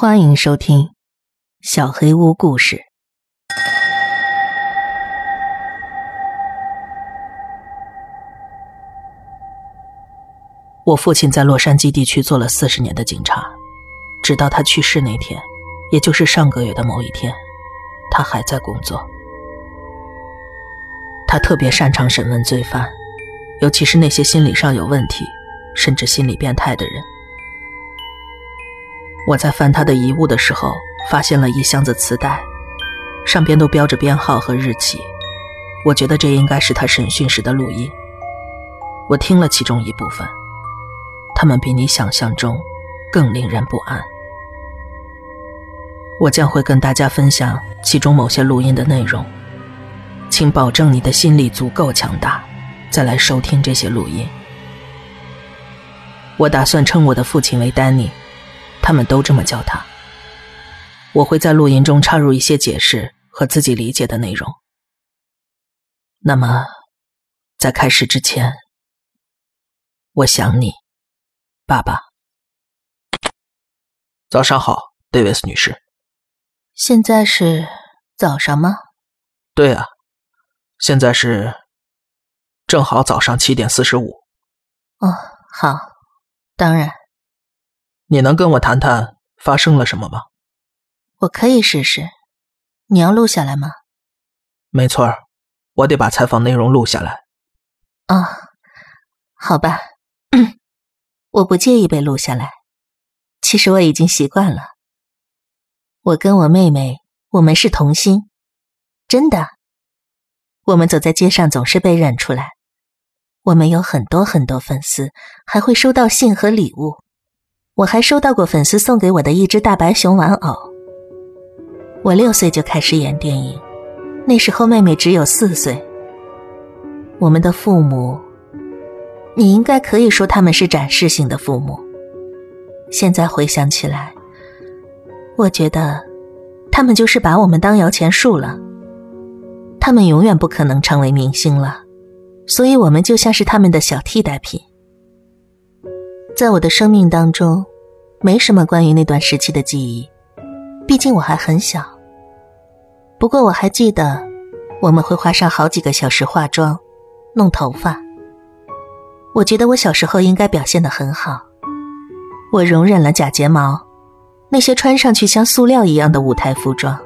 欢迎收听《小黑屋故事》。我父亲在洛杉矶地区做了四十年的警察，直到他去世那天，也就是上个月的某一天，他还在工作。他特别擅长审问罪犯，尤其是那些心理上有问题，甚至心理变态的人。我在翻他的遗物的时候，发现了一箱子磁带，上边都标着编号和日期。我觉得这应该是他审讯时的录音。我听了其中一部分，他们比你想象中更令人不安。我将会跟大家分享其中某些录音的内容，请保证你的心理足够强大，再来收听这些录音。我打算称我的父亲为丹尼。他们都这么叫他。我会在录音中插入一些解释和自己理解的内容。那么，在开始之前，我想你，爸爸。早上好，戴维斯女士。现在是早上吗？对啊，现在是正好早上七点四十五。哦，好，当然。你能跟我谈谈发生了什么吗？我可以试试。你要录下来吗？没错我得把采访内容录下来。哦，好吧，我不介意被录下来。其实我已经习惯了。我跟我妹妹，我们是童心，真的。我们走在街上总是被认出来。我们有很多很多粉丝，还会收到信和礼物。我还收到过粉丝送给我的一只大白熊玩偶。我六岁就开始演电影，那时候妹妹只有四岁。我们的父母，你应该可以说他们是展示性的父母。现在回想起来，我觉得他们就是把我们当摇钱树了。他们永远不可能成为明星了，所以我们就像是他们的小替代品。在我的生命当中，没什么关于那段时期的记忆，毕竟我还很小。不过我还记得，我们会花上好几个小时化妆、弄头发。我觉得我小时候应该表现的很好，我容忍了假睫毛，那些穿上去像塑料一样的舞台服装。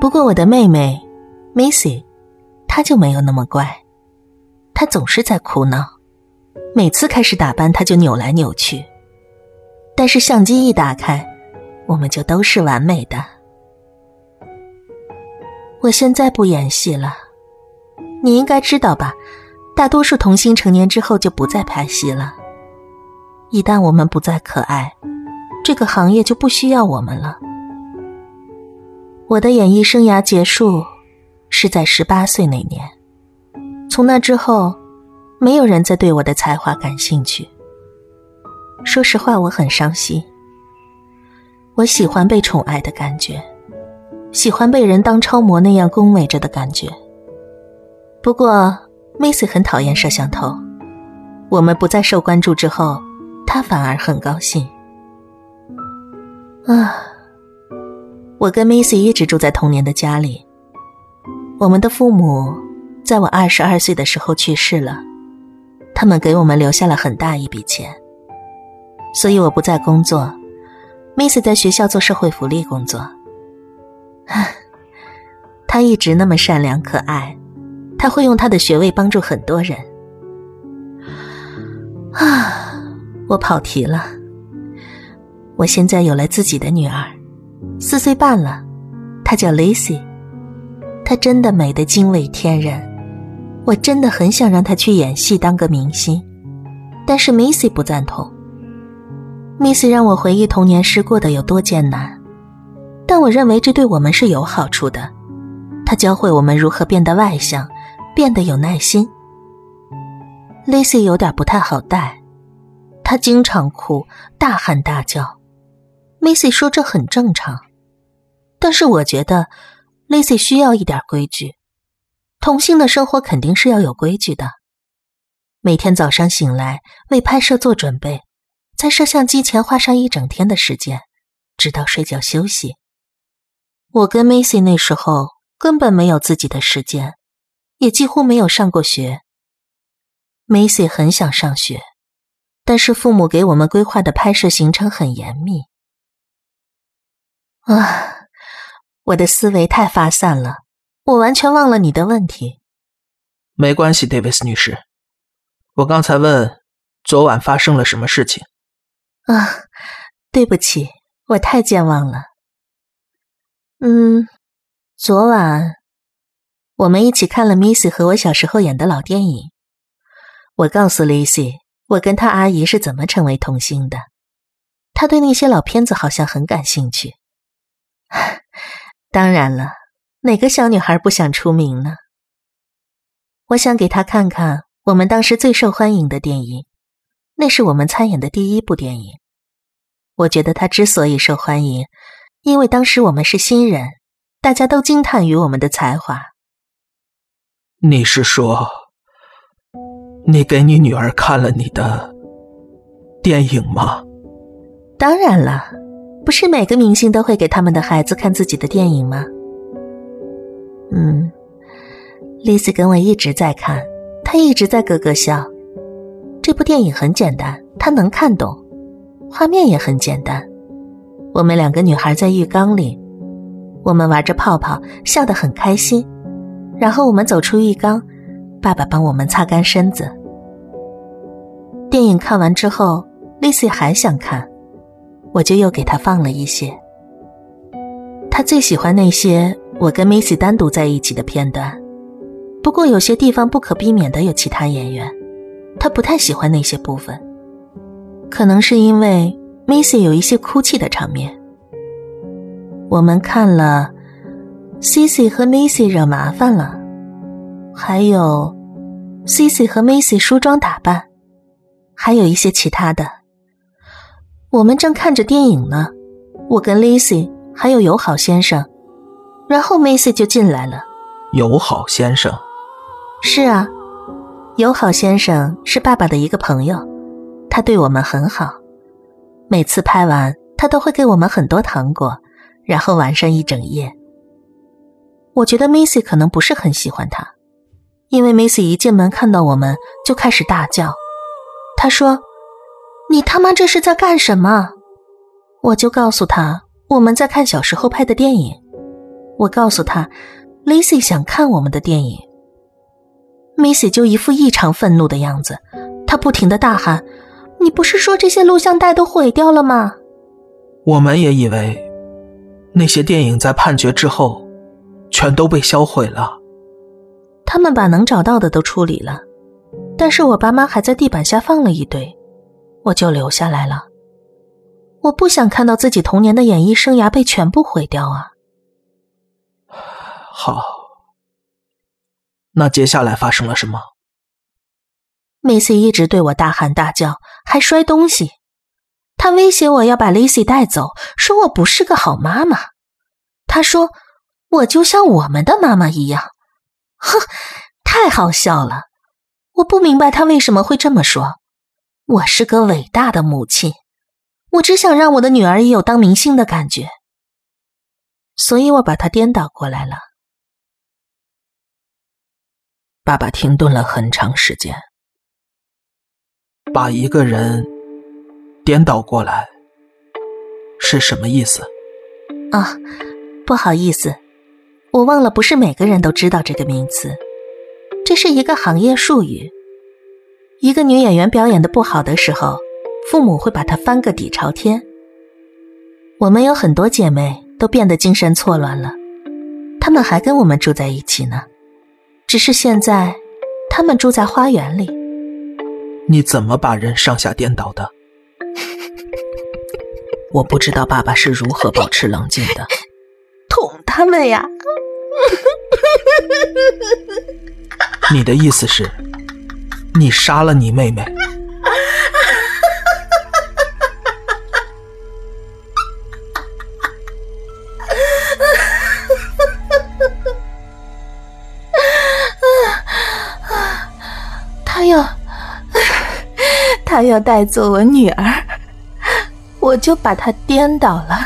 不过我的妹妹，Missy，她就没有那么乖，她总是在哭闹。每次开始打扮，他就扭来扭去。但是相机一打开，我们就都是完美的。我现在不演戏了，你应该知道吧？大多数童星成年之后就不再拍戏了。一旦我们不再可爱，这个行业就不需要我们了。我的演艺生涯结束是在十八岁那年，从那之后。没有人再对我的才华感兴趣。说实话，我很伤心。我喜欢被宠爱的感觉，喜欢被人当超模那样恭维着的感觉。不过，Missy 很讨厌摄像头。我们不再受关注之后，他反而很高兴。啊，我跟 Missy 一直住在童年的家里。我们的父母在我二十二岁的时候去世了。他们给我们留下了很大一笔钱，所以我不再工作。Miss 在学校做社会福利工作。他一直那么善良可爱，他会用他的学位帮助很多人。啊，我跑题了。我现在有了自己的女儿，四岁半了，她叫 Lacy，她真的美得惊为天人。我真的很想让他去演戏当个明星，但是 Missy 不赞同。Missy 让我回忆童年时过得有多艰难，但我认为这对我们是有好处的。他教会我们如何变得外向，变得有耐心。Lacy 有点不太好带，她经常哭，大喊大叫。Missy 说这很正常，但是我觉得 Lacy 需要一点规矩。童星的生活肯定是要有规矩的，每天早上醒来为拍摄做准备，在摄像机前花上一整天的时间，直到睡觉休息。我跟 Macy 那时候根本没有自己的时间，也几乎没有上过学。Macy 很想上学，但是父母给我们规划的拍摄行程很严密。啊，我的思维太发散了，我完全忘了你的问题。没关系，Davis 女士，我刚才问昨晚发生了什么事情。啊，对不起，我太健忘了。嗯，昨晚我们一起看了 Missy 和我小时候演的老电影。我告诉 Lizzy，我跟她阿姨是怎么成为童星的。她对那些老片子好像很感兴趣。当然了，哪个小女孩不想出名呢？我想给她看看我们当时最受欢迎的电影，那是我们参演的第一部电影。我觉得她之所以受欢迎，因为当时我们是新人，大家都惊叹于我们的才华。你是说，你给你女儿看了你的电影吗？当然了。不是每个明星都会给他们的孩子看自己的电影吗？嗯，丽丝跟我一直在看，她一直在咯咯笑。这部电影很简单，她能看懂，画面也很简单。我们两个女孩在浴缸里，我们玩着泡泡，笑得很开心。然后我们走出浴缸，爸爸帮我们擦干身子。电影看完之后，丽丝还想看。我就又给她放了一些。他最喜欢那些我跟 Missy 单独在一起的片段，不过有些地方不可避免的有其他演员，他不太喜欢那些部分。可能是因为 Missy 有一些哭泣的场面。我们看了 Cici 和 Missy 惹麻烦了，还有 Cici 和 Missy 梳妆打扮，还有一些其他的。我们正看着电影呢，我跟 Lizzy 还有友好先生，然后 Macy 就进来了。友好先生，是啊，友好先生是爸爸的一个朋友，他对我们很好，每次拍完他都会给我们很多糖果，然后玩上一整夜。我觉得 Macy 可能不是很喜欢他，因为 Macy 一进门看到我们就开始大叫，他说。你他妈这是在干什么？我就告诉他我们在看小时候拍的电影。我告诉他，Lizzy 想看我们的电影。Missy 就一副异常愤怒的样子，他不停的大喊：“你不是说这些录像带都毁掉了吗？”我们也以为那些电影在判决之后全都被销毁了。他们把能找到的都处理了，但是我爸妈还在地板下放了一堆。我就留下来了。我不想看到自己童年的演艺生涯被全部毁掉啊！好，那接下来发生了什么？Missy 一直对我大喊大叫，还摔东西。他威胁我要把 Lizzy 带走，说我不是个好妈妈。他说我就像我们的妈妈一样。哼，太好笑了！我不明白他为什么会这么说。我是个伟大的母亲，我只想让我的女儿也有当明星的感觉，所以我把她颠倒过来了。爸爸停顿了很长时间，把一个人颠倒过来是什么意思？啊，不好意思，我忘了，不是每个人都知道这个名词，这是一个行业术语。一个女演员表演的不好的时候，父母会把她翻个底朝天。我们有很多姐妹都变得精神错乱了，她们还跟我们住在一起呢，只是现在他们住在花园里。你怎么把人上下颠倒的？我不知道爸爸是如何保持冷静的。捅他们呀！你的意思是？你杀了你妹妹？他要，带走我女儿，我就把他颠倒了。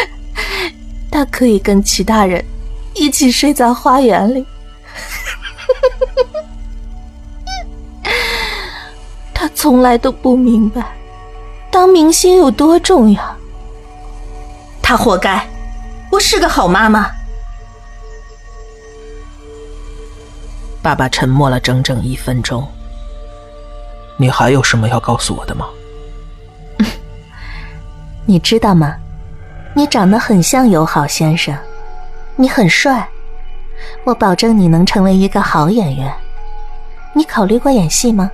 他可以跟其他人一起睡在花园里。他从来都不明白，当明星有多重要。他活该，我是个好妈妈。爸爸沉默了整整一分钟。你还有什么要告诉我的吗？你知道吗？你长得很像友好先生，你很帅，我保证你能成为一个好演员。你考虑过演戏吗？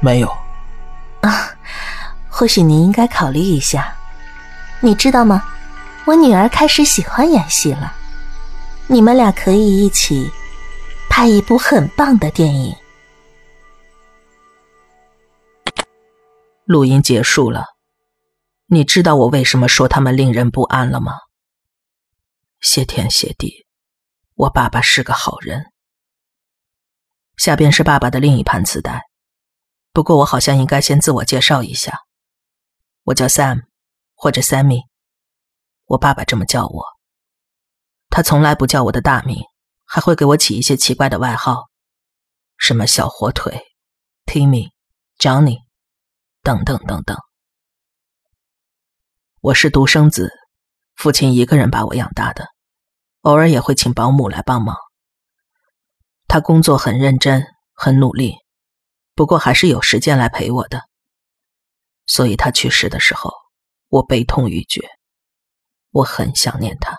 没有。啊，或许你应该考虑一下。你知道吗？我女儿开始喜欢演戏了。你们俩可以一起拍一部很棒的电影。录音结束了，你知道我为什么说他们令人不安了吗？谢天谢地，我爸爸是个好人。下边是爸爸的另一盘磁带，不过我好像应该先自我介绍一下，我叫 Sam，或者 Sammy，我爸爸这么叫我。他从来不叫我的大名，还会给我起一些奇怪的外号，什么小火腿、Timmy、Johnny。等等等等，我是独生子，父亲一个人把我养大的，偶尔也会请保姆来帮忙。他工作很认真，很努力，不过还是有时间来陪我的。所以他去世的时候，我悲痛欲绝，我很想念他。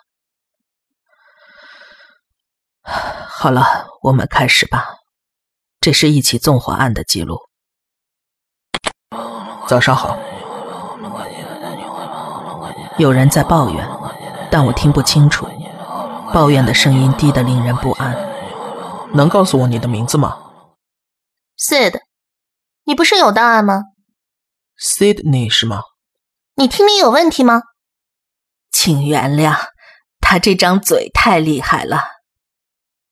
好了，我们开始吧，这是一起纵火案的记录。早上好。有人在抱怨，但我听不清楚。抱怨的声音低得令人不安。能告诉我你的名字吗？Sid，你不是有档案吗？Sydney 是吗？你听力有问题吗？请原谅，他这张嘴太厉害了。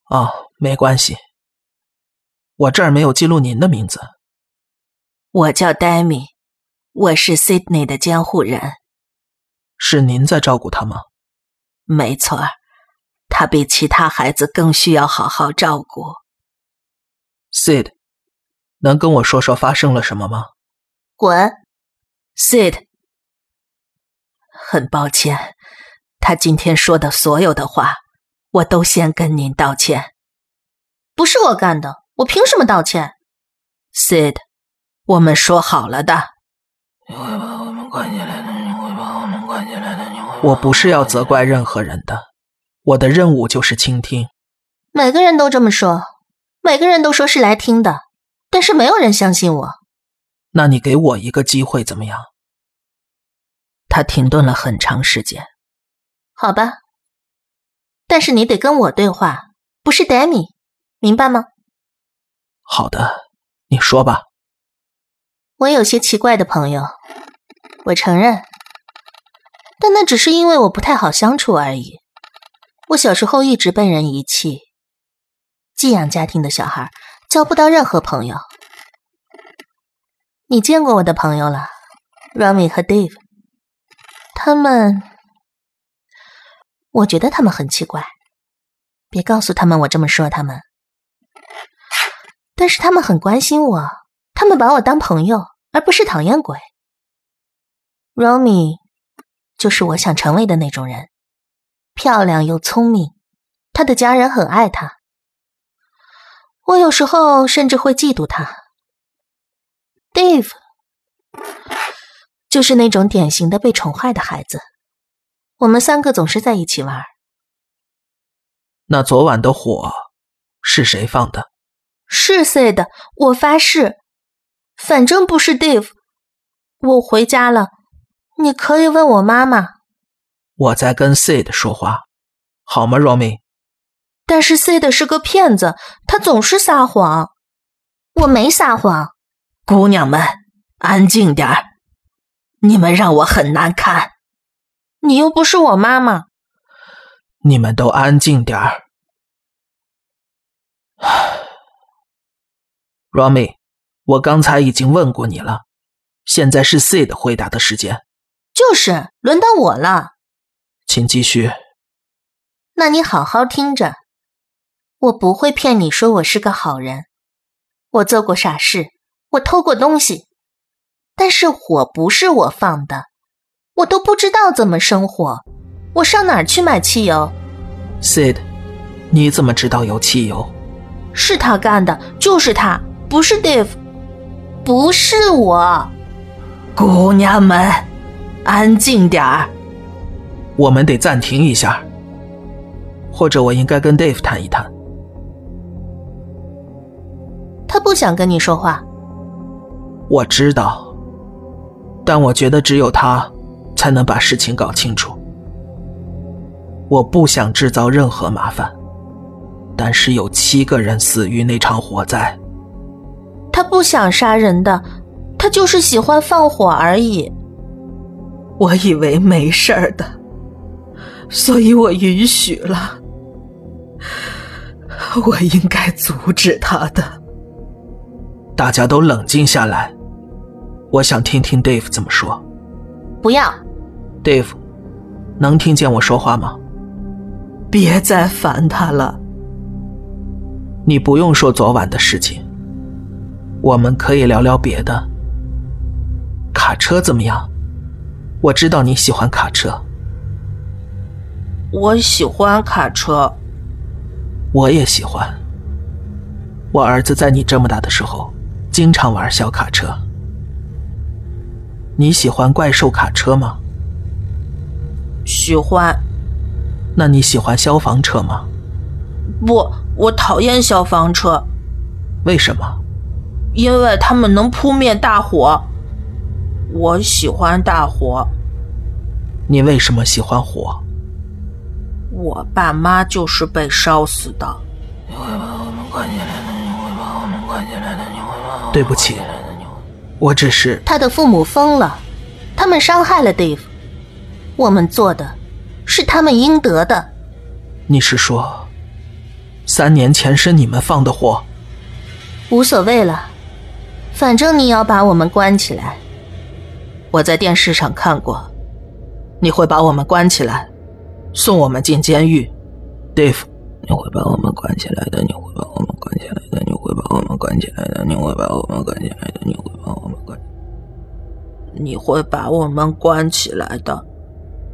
哦，没关系。我这儿没有记录您的名字。我叫 Demi。我是 Sydney 的监护人，是您在照顾他吗？没错，他比其他孩子更需要好好照顾。Sid，能跟我说说发生了什么吗？滚，Sid。很抱歉，他今天说的所有的话，我都先跟您道歉。不是我干的，我凭什么道歉？Sid，我们说好了的。你会把我们关起来的，你会把我们关起来的，你会。我不是要责怪任何人的，我的任务就是倾听。每个人都这么说，每个人都说是来听的，但是没有人相信我。那你给我一个机会怎么样？他停顿了很长时间。好吧，但是你得跟我对话，不是 Demi，明白吗？好的，你说吧。我有些奇怪的朋友，我承认，但那只是因为我不太好相处而已。我小时候一直被人遗弃，寄养家庭的小孩交不到任何朋友。你见过我的朋友了，Rami 和 Dave，他们，我觉得他们很奇怪。别告诉他们我这么说他们，但是他们很关心我。他们把我当朋友，而不是讨厌鬼。Romy 就是我想成为的那种人，漂亮又聪明，他的家人很爱他。我有时候甚至会嫉妒他。Dave 就是那种典型的被宠坏的孩子，我们三个总是在一起玩。那昨晚的火是谁放的？是 C 的我发誓。反正不是 Dave，我回家了。你可以问我妈妈。我在跟 Sid 说话，好吗，Romy？但是 Sid 是个骗子，他总是撒谎。我没撒谎。姑娘们，安静点儿，你们让我很难堪。你又不是我妈妈。你们都安静点儿，Romy。我刚才已经问过你了，现在是 C 的回答的时间。就是轮到我了。请继续。那你好好听着，我不会骗你说我是个好人。我做过傻事，我偷过东西，但是火不是我放的，我都不知道怎么生火，我上哪儿去买汽油？Sid，你怎么知道有汽油？是他干的，就是他，不是 Dave，不是我。姑娘们，安静点儿。我们得暂停一下，或者我应该跟 Dave 谈一谈。他不想跟你说话。我知道，但我觉得只有他才能把事情搞清楚。我不想制造任何麻烦。但是有七个人死于那场火灾。他不想杀人的，他就是喜欢放火而已。我以为没事儿的，所以我允许了。我应该阻止他的。大家都冷静下来，我想听听 Dave 怎么说。不要，Dave，能听见我说话吗？别再烦他了。你不用说昨晚的事情，我们可以聊聊别的。卡车怎么样？我知道你喜欢卡车。我喜欢卡车。我也喜欢。我儿子在你这么大的时候，经常玩小卡车。你喜欢怪兽卡车吗？喜欢。那你喜欢消防车吗？不。我讨厌消防车，为什么？因为他们能扑灭大火。我喜欢大火。你为什么喜欢火？我爸妈就是被烧死的。你会把我们关起来的，你会把我们关起来的，你会把我们对不起，我只是他的父母疯了，他们伤害了 Dave，我们做的是他们应得的。你是说？三年前是你们放的火，无所谓了，反正你要把我们关起来。我在电视上看过，你会把我们关起来，送我们进监狱，Dave。你会把我们关起来的，你会把我们关起来的，你会把我们关起来的，你会把我们关起来的，你会把我们关。你会把我们关起来的，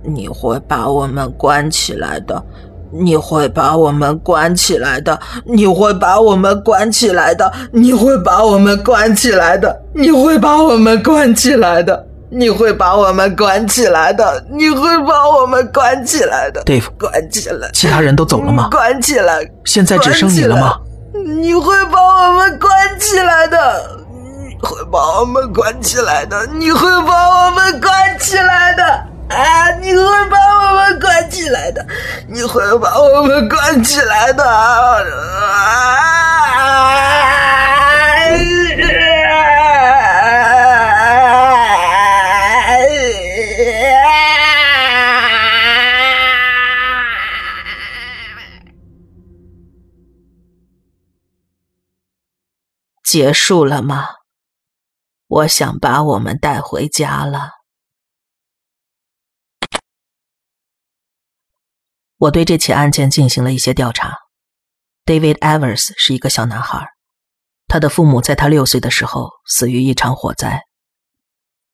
你会把我们关起来的。你会把我们关起来的，你会把我们关起来的，你会把我们关起来的，你会把我们关起来的，你会把我们关起来的，你会把我们关起来的。Dave，关起来。其他人都走了吗？关起来。现在只剩你了吗？你会把我们关起来的，你会把我们关起来的，你会把我们关起来的。啊！你会把我们关起来的，你会把我们关起来的。结束了吗？我想把我们带回家了。我对这起案件进行了一些调查。David Evers 是一个小男孩，他的父母在他六岁的时候死于一场火灾。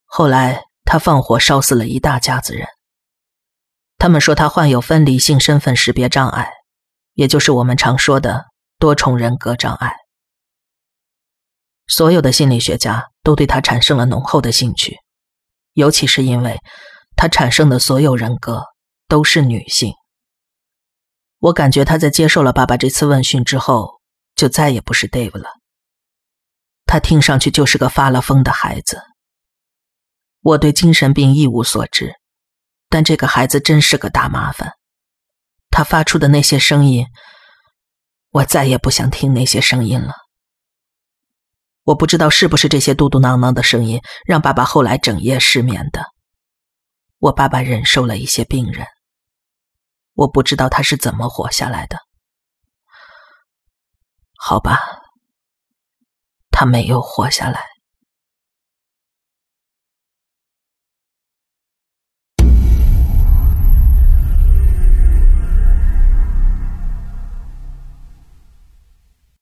后来他放火烧死了一大家子人。他们说他患有分离性身份识别障碍，也就是我们常说的多重人格障碍。所有的心理学家都对他产生了浓厚的兴趣，尤其是因为他产生的所有人格都是女性。我感觉他在接受了爸爸这次问讯之后，就再也不是 Dave 了。他听上去就是个发了疯的孩子。我对精神病一无所知，但这个孩子真是个大麻烦。他发出的那些声音，我再也不想听那些声音了。我不知道是不是这些嘟嘟囔囔的声音让爸爸后来整夜失眠的。我爸爸忍受了一些病人。我不知道他是怎么活下来的。好吧，他没有活下来。